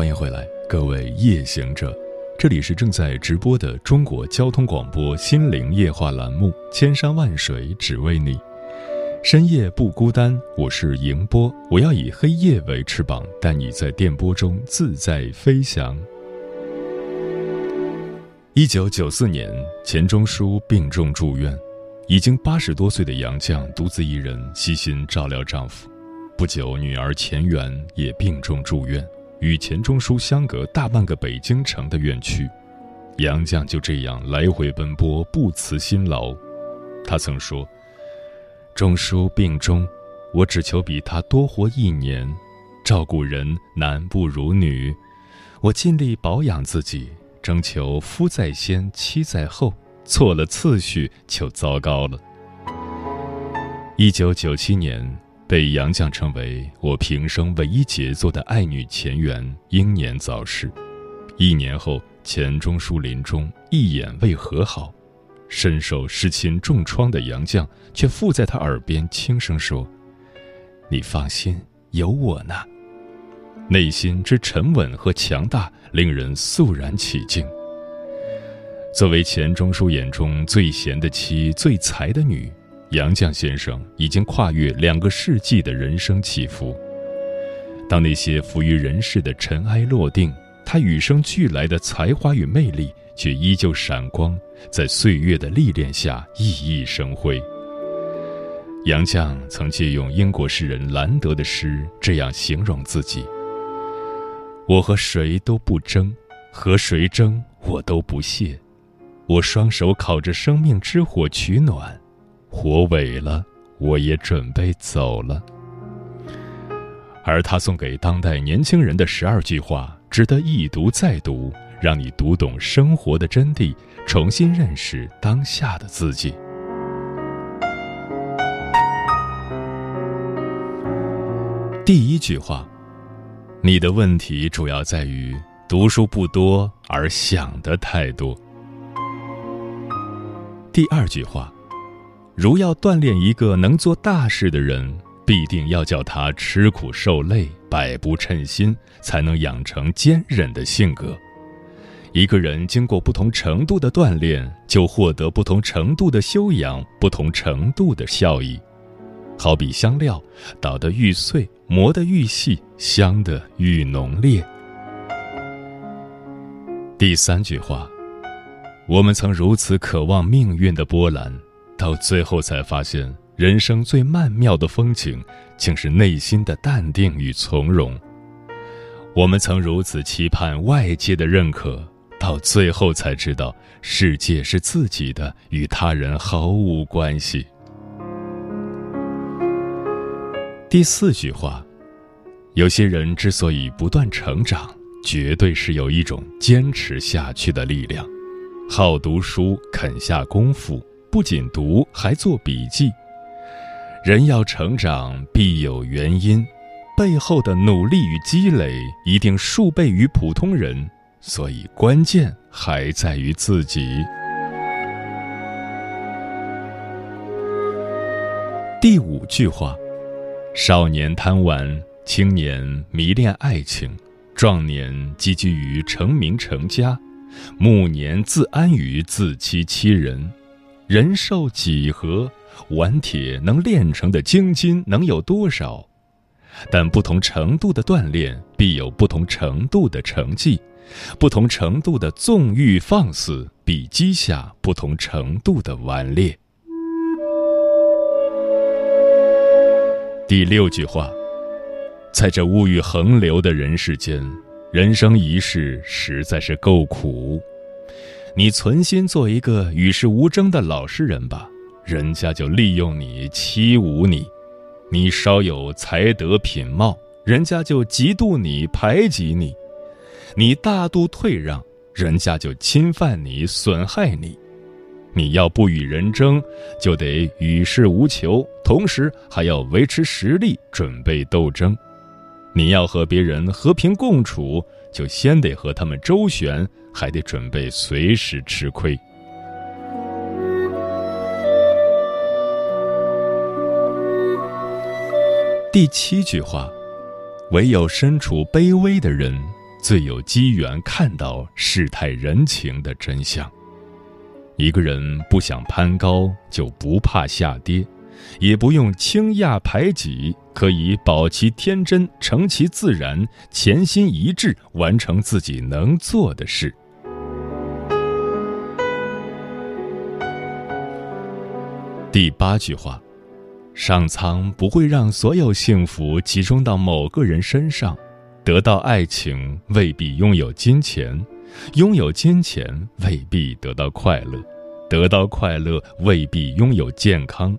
欢迎回来，各位夜行者，这里是正在直播的中国交通广播心灵夜话栏目《千山万水只为你》，深夜不孤单，我是迎波，我要以黑夜为翅膀，带你在电波中自在飞翔。一九九四年，钱钟书病重住院，已经八十多岁的杨绛独自一人悉心照料丈夫，不久，女儿钱媛也病重住院。与钱钟书相隔大半个北京城的院区，杨绛就这样来回奔波，不辞辛劳。他曾说：“钟书病中，我只求比他多活一年。照顾人男不如女，我尽力保养自己，征求夫在先，妻在后。错了次序就糟糕了。”一九九七年。被杨绛称为我平生唯一杰作的爱女钱媛英年早逝，一年后钱钟书临终一眼未和好，深受失亲重创的杨绛却附在他耳边轻声说：“你放心，有我呢。”内心之沉稳和强大令人肃然起敬。作为钱钟书眼中最贤的妻、最才的女。杨绛先生已经跨越两个世纪的人生起伏。当那些浮于人世的尘埃落定，他与生俱来的才华与魅力却依旧闪光，在岁月的历练下熠熠生辉。杨绛曾借用英国诗人兰德的诗这样形容自己：“我和谁都不争，和谁争我都不屑。我双手烤着生命之火取暖。”火萎了，我也准备走了。而他送给当代年轻人的十二句话，值得一读再读，让你读懂生活的真谛，重新认识当下的自己。第一句话：你的问题主要在于读书不多，而想的太多。第二句话。如要锻炼一个能做大事的人，必定要叫他吃苦受累、百不称心，才能养成坚韧的性格。一个人经过不同程度的锻炼，就获得不同程度的修养、不同程度的效益。好比香料，捣得愈碎，磨得愈细，香得愈浓烈。第三句话，我们曾如此渴望命运的波澜。到最后才发现，人生最曼妙的风景，竟是内心的淡定与从容。我们曾如此期盼外界的认可，到最后才知道，世界是自己的，与他人毫无关系。第四句话，有些人之所以不断成长，绝对是有一种坚持下去的力量，好读书，肯下功夫。不仅读，还做笔记。人要成长，必有原因，背后的努力与积累一定数倍于普通人，所以关键还在于自己。第五句话：少年贪玩，青年迷恋爱情，壮年积聚于成名成家，暮年自安于自欺欺人。人寿几何？顽铁能炼成的精金能有多少？但不同程度的锻炼必有不同程度的成绩，不同程度的纵欲放肆必积下不同程度的顽劣。第六句话，在这物欲横流的人世间，人生一世实在是够苦。你存心做一个与世无争的老实人吧，人家就利用你欺侮你；你稍有才德品貌，人家就嫉妒你排挤你；你大度退让，人家就侵犯你损害你。你要不与人争，就得与世无求，同时还要维持实力，准备斗争。你要和别人和平共处，就先得和他们周旋，还得准备随时吃亏。第七句话，唯有身处卑微的人，最有机缘看到世态人情的真相。一个人不想攀高，就不怕下跌，也不用轻压排挤，可以保其天真，成其自然，潜心一致，完成自己能做的事。第八句话，上苍不会让所有幸福集中到某个人身上，得到爱情未必拥有金钱。拥有金钱未必得到快乐，得到快乐未必拥有健康，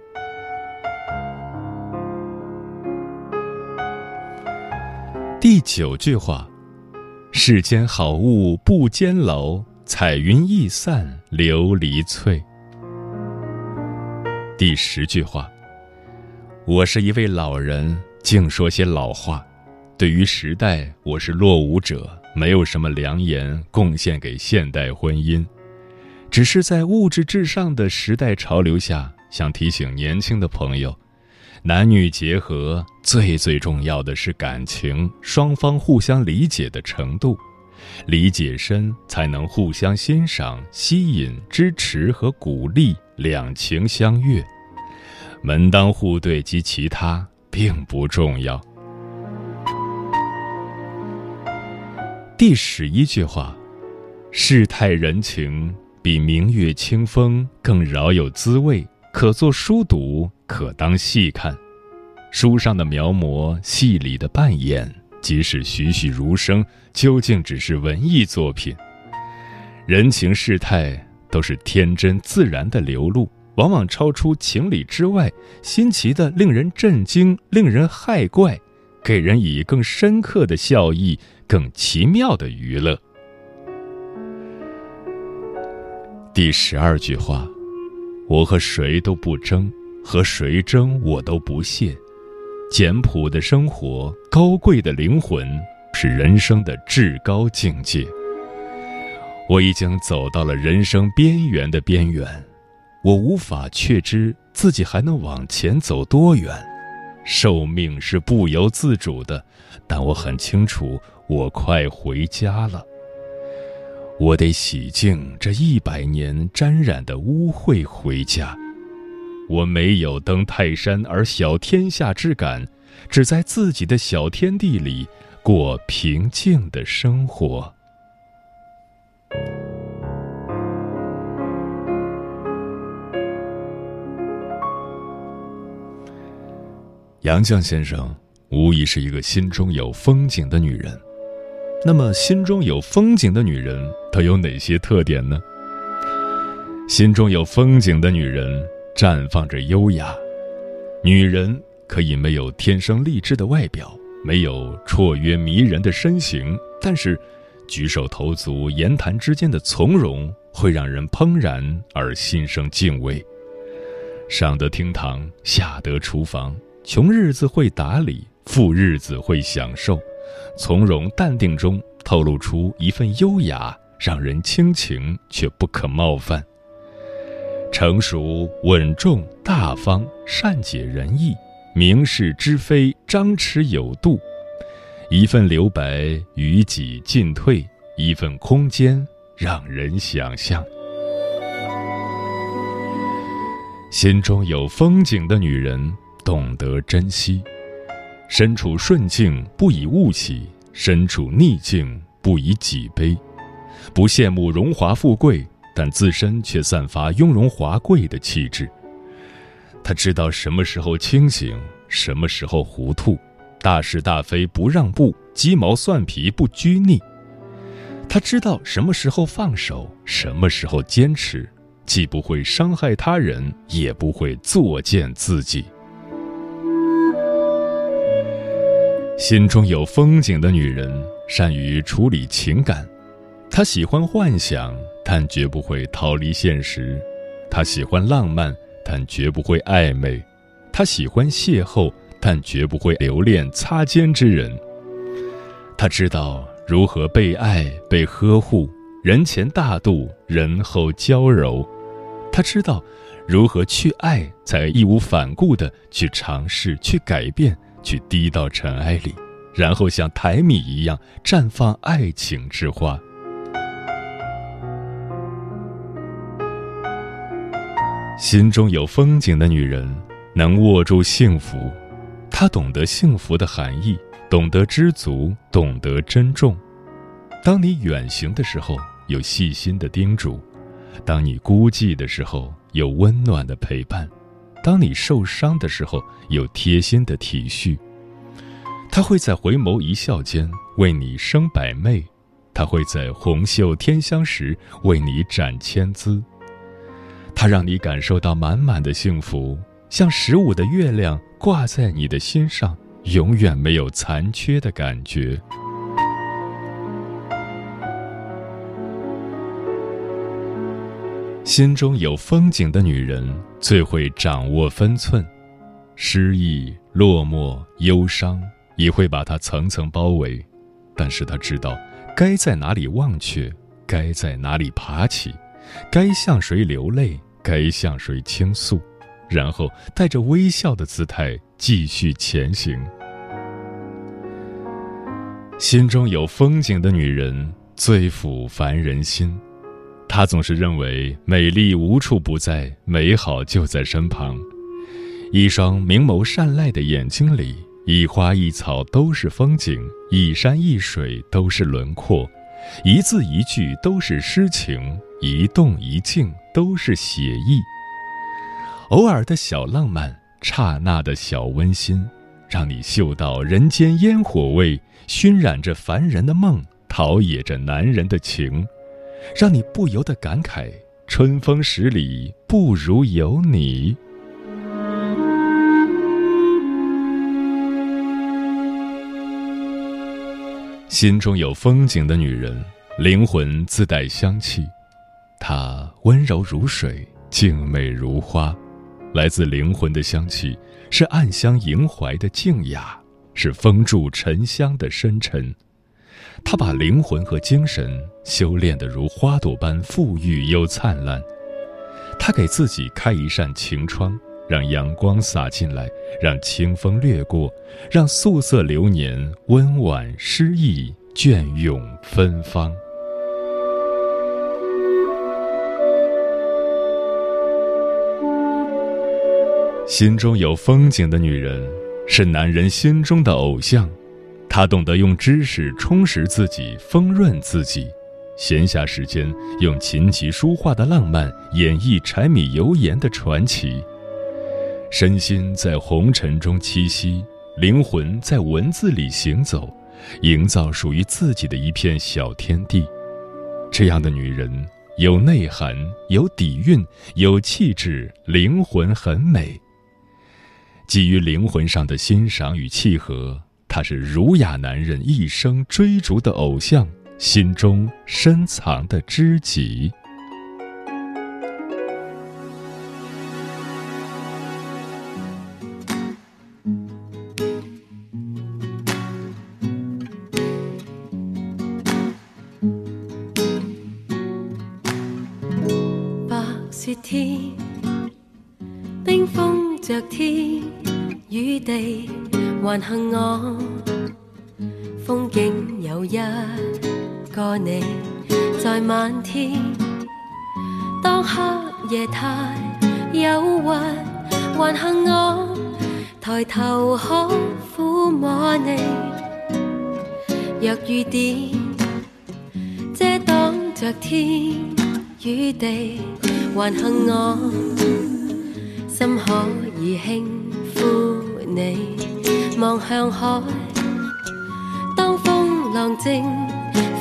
第九句话：“世间好物不坚牢，彩云易散琉璃脆。”第十句话：“我是一位老人，净说些老话。对于时代，我是落伍者，没有什么良言贡献给现代婚姻。”只是在物质至上的时代潮流下，想提醒年轻的朋友：男女结合最最重要的是感情，双方互相理解的程度，理解深才能互相欣赏、吸引、支持和鼓励，两情相悦。门当户对及其他并不重要。第十一句话：世态人情。比明月清风更饶有滋味，可作书读，可当细看。书上的描摹、戏里的扮演，即使栩栩如生，究竟只是文艺作品。人情世态都是天真自然的流露，往往超出情理之外，新奇的令人震惊，令人骇怪，给人以更深刻的笑意，更奇妙的娱乐。第十二句话，我和谁都不争，和谁争我都不屑。简朴的生活，高贵的灵魂，是人生的至高境界。我已经走到了人生边缘的边缘，我无法确知自己还能往前走多远。寿命是不由自主的，但我很清楚，我快回家了。我得洗净这一百年沾染的污秽回家。我没有登泰山而小天下之感，只在自己的小天地里过平静的生活。杨绛先生无疑是一个心中有风景的女人。那么，心中有风景的女人都有哪些特点呢？心中有风景的女人绽放着优雅。女人可以没有天生丽质的外表，没有绰约迷人的身形，但是举手投足、言谈之间的从容，会让人怦然而心生敬畏。上得厅堂，下得厨房，穷日子会打理，富日子会享受。从容淡定中透露出一份优雅，让人倾情却不可冒犯。成熟、稳重、大方、善解人意，明是知非，张弛有度。一份留白，与己进退；一份空间，让人想象。心中有风景的女人，懂得珍惜；身处顺境，不以物喜；身处逆境，不以己悲。不羡慕荣华富贵，但自身却散发雍容华贵的气质。她知道什么时候清醒，什么时候糊涂。大是大非不让步，鸡毛蒜皮不拘泥。他知道什么时候放手，什么时候坚持，既不会伤害他人，也不会作践自己。心中有风景的女人，善于处理情感。她喜欢幻想，但绝不会逃离现实；他喜欢浪漫，但绝不会暧昧；他喜欢邂逅。但绝不会留恋擦肩之人。他知道如何被爱、被呵护，人前大度，人后娇柔。他知道如何去爱，才义无反顾地去尝试、去改变、去滴到尘埃里，然后像台米一样绽放爱情之花。心中有风景的女人，能握住幸福。她懂得幸福的含义，懂得知足，懂得珍重。当你远行的时候，有细心的叮嘱；当你孤寂的时候，有温暖的陪伴；当你受伤的时候，有贴心的体恤。他会在回眸一笑间为你生百媚，他会在红袖添香时为你展千姿。它让你感受到满满的幸福。像十五的月亮挂在你的心上，永远没有残缺的感觉。心中有风景的女人最会掌握分寸，失意、落寞、忧伤也会把她层层包围，但是她知道该在哪里忘却，该在哪里爬起，该向谁流泪，该向谁倾诉。然后带着微笑的姿态继续前行。心中有风景的女人最抚凡人心，她总是认为美丽无处不在，美好就在身旁。一双明眸善睐的眼睛里，一花一草都是风景，一山一水都是轮廓，一字一句都是诗情，一动一静都是写意。偶尔的小浪漫，刹那的小温馨，让你嗅到人间烟火味，熏染着凡人的梦，陶冶着男人的情，让你不由得感慨：春风十里不如有你。心中有风景的女人，灵魂自带香气，她温柔如水，静美如花。来自灵魂的香气，是暗香萦怀的静雅，是风住沉香的深沉。他把灵魂和精神修炼得如花朵般馥郁又灿烂。他给自己开一扇晴窗，让阳光洒进来，让清风掠过，让素色流年温婉诗意，隽永芬芳。心中有风景的女人，是男人心中的偶像。她懂得用知识充实自己，丰润自己；闲暇时间，用琴棋书画的浪漫演绎柴米油盐的传奇。身心在红尘中栖息，灵魂在文字里行走，营造属于自己的一片小天地。这样的女人有内涵，有底蕴，有气质，灵魂很美。基于灵魂上的欣赏与契合，他是儒雅男人一生追逐的偶像，心中深藏的知己。着天与地，还幸我风景有一个你，在漫天。当黑夜太忧郁，还幸我抬头可抚摸你。若雨点遮挡着天与地，还幸我心可以轻抚你。望向海，当风浪正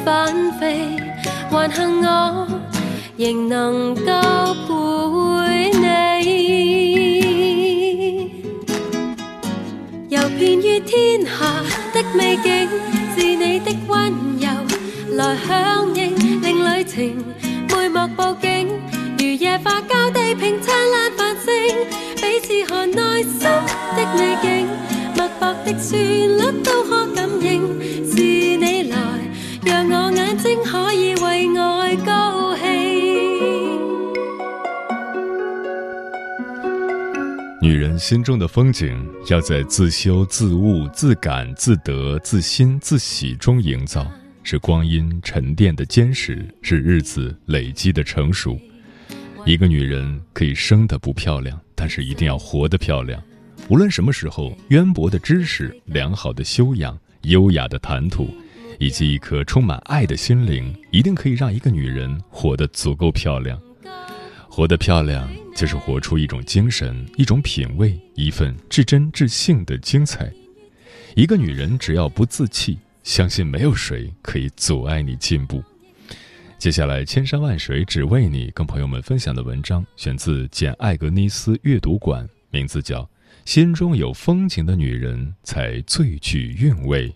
翻飞，还幸我仍能够陪你。游遍于天下的美景，是你的温柔来响应，令旅程每幕布景的旋律都可感应，是你来让我眼睛可以为爱高兴。女人心中的风景，要在自修、自悟、自感、自得、自欣、自喜中营造，是光阴沉淀的坚实，是日子累积的成熟。一个女人可以生得不漂亮，但是一定要活得漂亮。无论什么时候，渊博的知识、良好的修养、优雅的谈吐，以及一颗充满爱的心灵，一定可以让一个女人活得足够漂亮。活得漂亮，就是活出一种精神、一种品味、一份至真至性的精彩。一个女人只要不自弃，相信没有谁可以阻碍你进步。接下来，千山万水只为你，跟朋友们分享的文章选自简·艾格尼斯阅读馆，名字叫《心中有风情的女人才最具韵味》。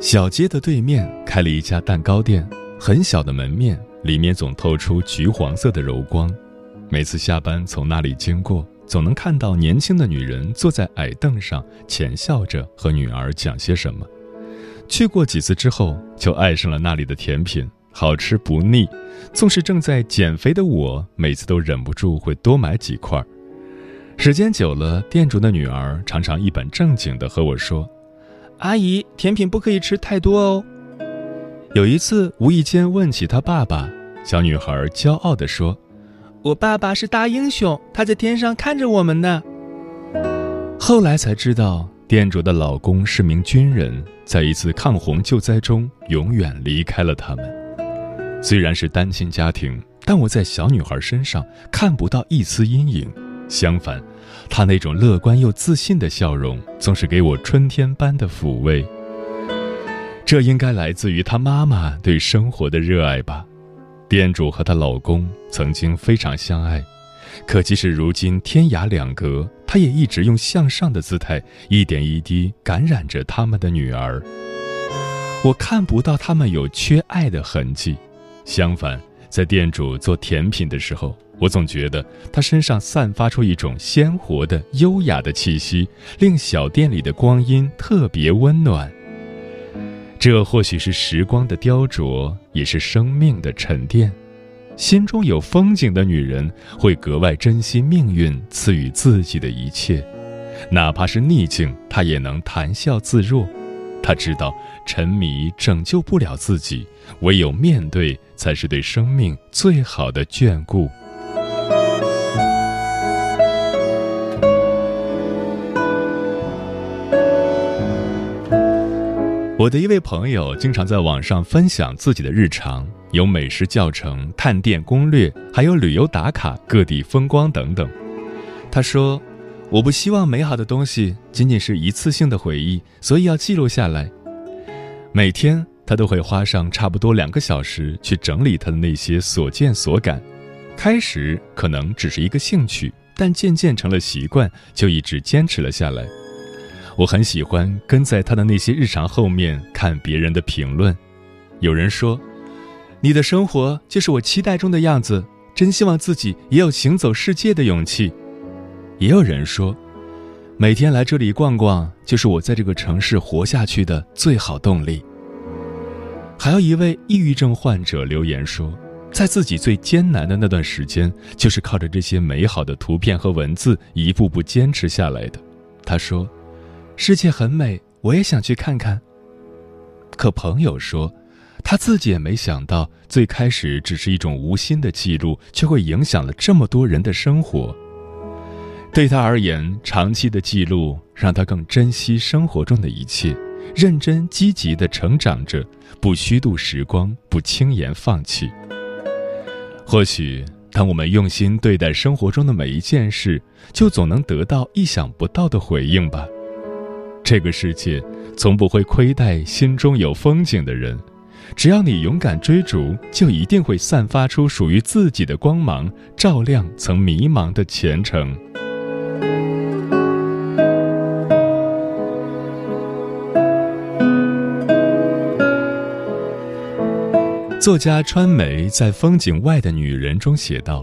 小街的对面开了一家蛋糕店，很小的门面，里面总透出橘黄色的柔光。每次下班从那里经过，总能看到年轻的女人坐在矮凳上，浅笑着和女儿讲些什么。去过几次之后，就爱上了那里的甜品，好吃不腻。纵使正在减肥的我，每次都忍不住会多买几块。时间久了，店主的女儿常常一本正经地和我说。阿姨，甜品不可以吃太多哦。有一次无意间问起他爸爸，小女孩骄傲地说：“我爸爸是大英雄，他在天上看着我们呢。”后来才知道，店主的老公是名军人，在一次抗洪救灾中永远离开了他们。虽然是单亲家庭，但我在小女孩身上看不到一丝阴影，相反。她那种乐观又自信的笑容，总是给我春天般的抚慰。这应该来自于她妈妈对生活的热爱吧。店主和她老公曾经非常相爱，可即使如今天涯两隔，他也一直用向上的姿态，一点一滴感染着他们的女儿。我看不到他们有缺爱的痕迹，相反，在店主做甜品的时候。我总觉得他身上散发出一种鲜活的、优雅的气息，令小店里的光阴特别温暖。这或许是时光的雕琢，也是生命的沉淀。心中有风景的女人，会格外珍惜命运赐予自己的一切，哪怕是逆境，她也能谈笑自若。她知道，沉迷拯救不了自己，唯有面对，才是对生命最好的眷顾。我的一位朋友经常在网上分享自己的日常，有美食教程、探店攻略，还有旅游打卡、各地风光等等。他说：“我不希望美好的东西仅仅是一次性的回忆，所以要记录下来。每天他都会花上差不多两个小时去整理他的那些所见所感。开始可能只是一个兴趣，但渐渐成了习惯，就一直坚持了下来。”我很喜欢跟在他的那些日常后面看别人的评论，有人说：“你的生活就是我期待中的样子，真希望自己也有行走世界的勇气。”也有人说：“每天来这里逛逛，就是我在这个城市活下去的最好动力。还有一位抑郁症患者留言说，在自己最艰难的那段时间，就是靠着这些美好的图片和文字一步步坚持下来的。他说：“世界很美，我也想去看看。”可朋友说，他自己也没想到，最开始只是一种无心的记录，却会影响了这么多人的生活。对他而言，长期的记录让他更珍惜生活中的一切，认真积极地成长着，不虚度时光，不轻言放弃。或许，当我们用心对待生活中的每一件事，就总能得到意想不到的回应吧。这个世界从不会亏待心中有风景的人，只要你勇敢追逐，就一定会散发出属于自己的光芒，照亮曾迷茫的前程。作家川美在《风景外的女人》中写道：“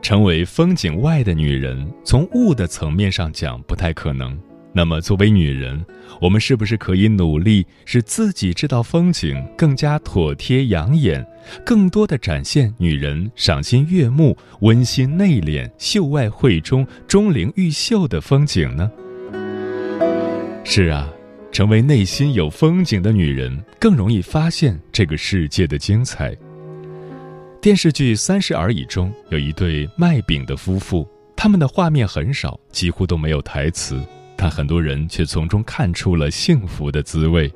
成为风景外的女人，从物的层面上讲不太可能。那么，作为女人，我们是不是可以努力使自己这道风景更加妥帖养眼，更多的展现女人赏心悦目、温馨内敛、秀外慧中、钟灵毓秀的风景呢？”是啊。成为内心有风景的女人，更容易发现这个世界的精彩。电视剧《三十而已》中有一对卖饼的夫妇，他们的画面很少，几乎都没有台词，但很多人却从中看出了幸福的滋味。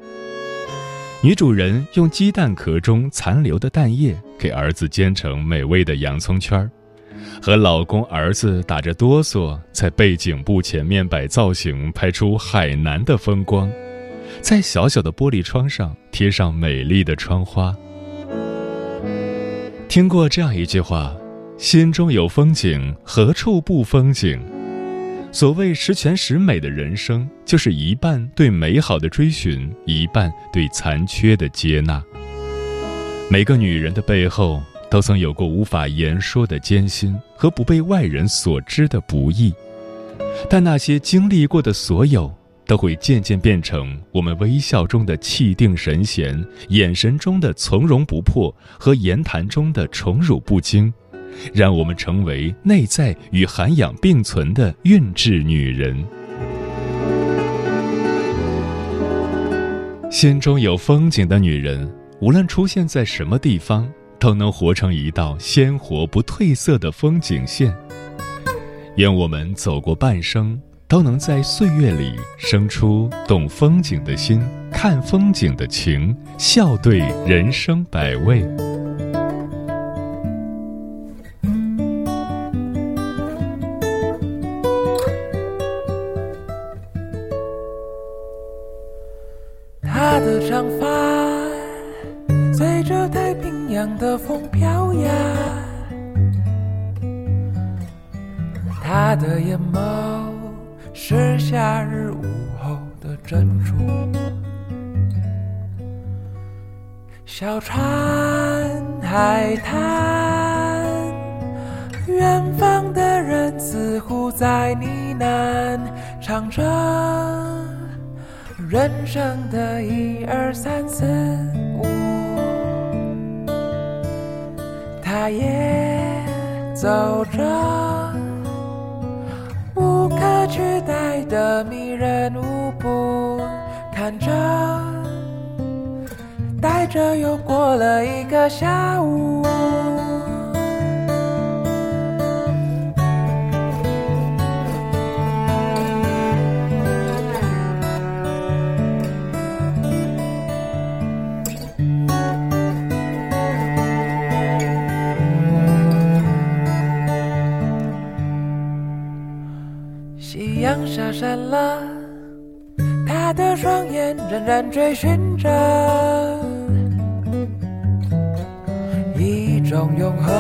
女主人用鸡蛋壳中残留的蛋液给儿子煎成美味的洋葱圈儿，和老公儿子打着哆嗦在背景布前面摆造型，拍出海南的风光。在小小的玻璃窗上贴上美丽的窗花。听过这样一句话：“心中有风景，何处不风景？”所谓十全十美的人生，就是一半对美好的追寻，一半对残缺的接纳。每个女人的背后，都曾有过无法言说的艰辛和不被外人所知的不易，但那些经历过的所有。都会渐渐变成我们微笑中的气定神闲，眼神中的从容不迫和言谈中的宠辱不惊，让我们成为内在与涵养并存的韵致女人。心中有风景的女人，无论出现在什么地方，都能活成一道鲜活不褪色的风景线。愿我们走过半生。都能在岁月里生出懂风景的心，看风景的情，笑对人生百味。走着。无可取代的迷人舞步，看着，带着又过了一个下午。下山了，他的双眼仍然追寻着一种永恒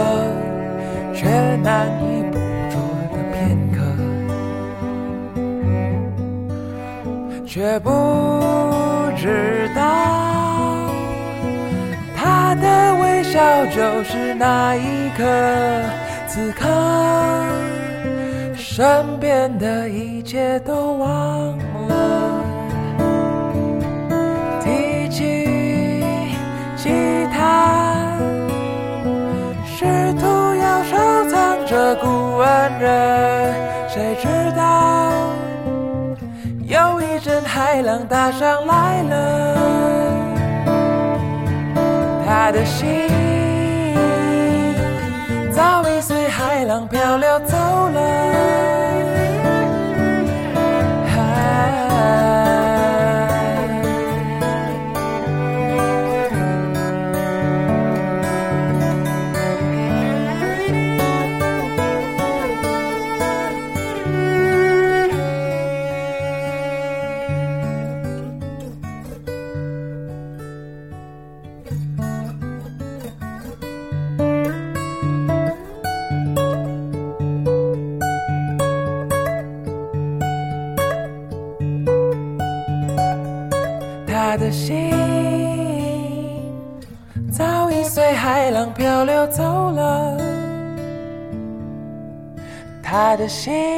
却难以捕捉的片刻，却不知道他的微笑就是那一刻，此刻。身边的一切都忘了。提起吉他，试图要收藏这古文人，谁知道又一阵海浪打上来了，他的心浪漂流走了。的心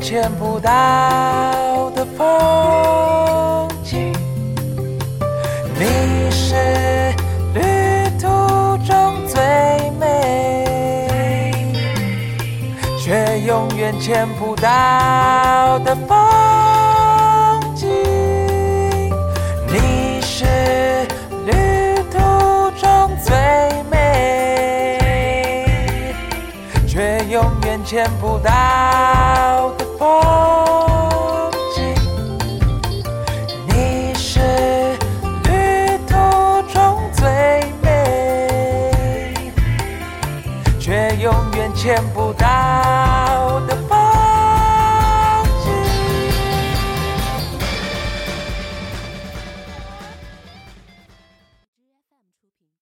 见不到的风景。你是旅途中最美，却永远见不到的风景。你是旅途中最美，却永远见不到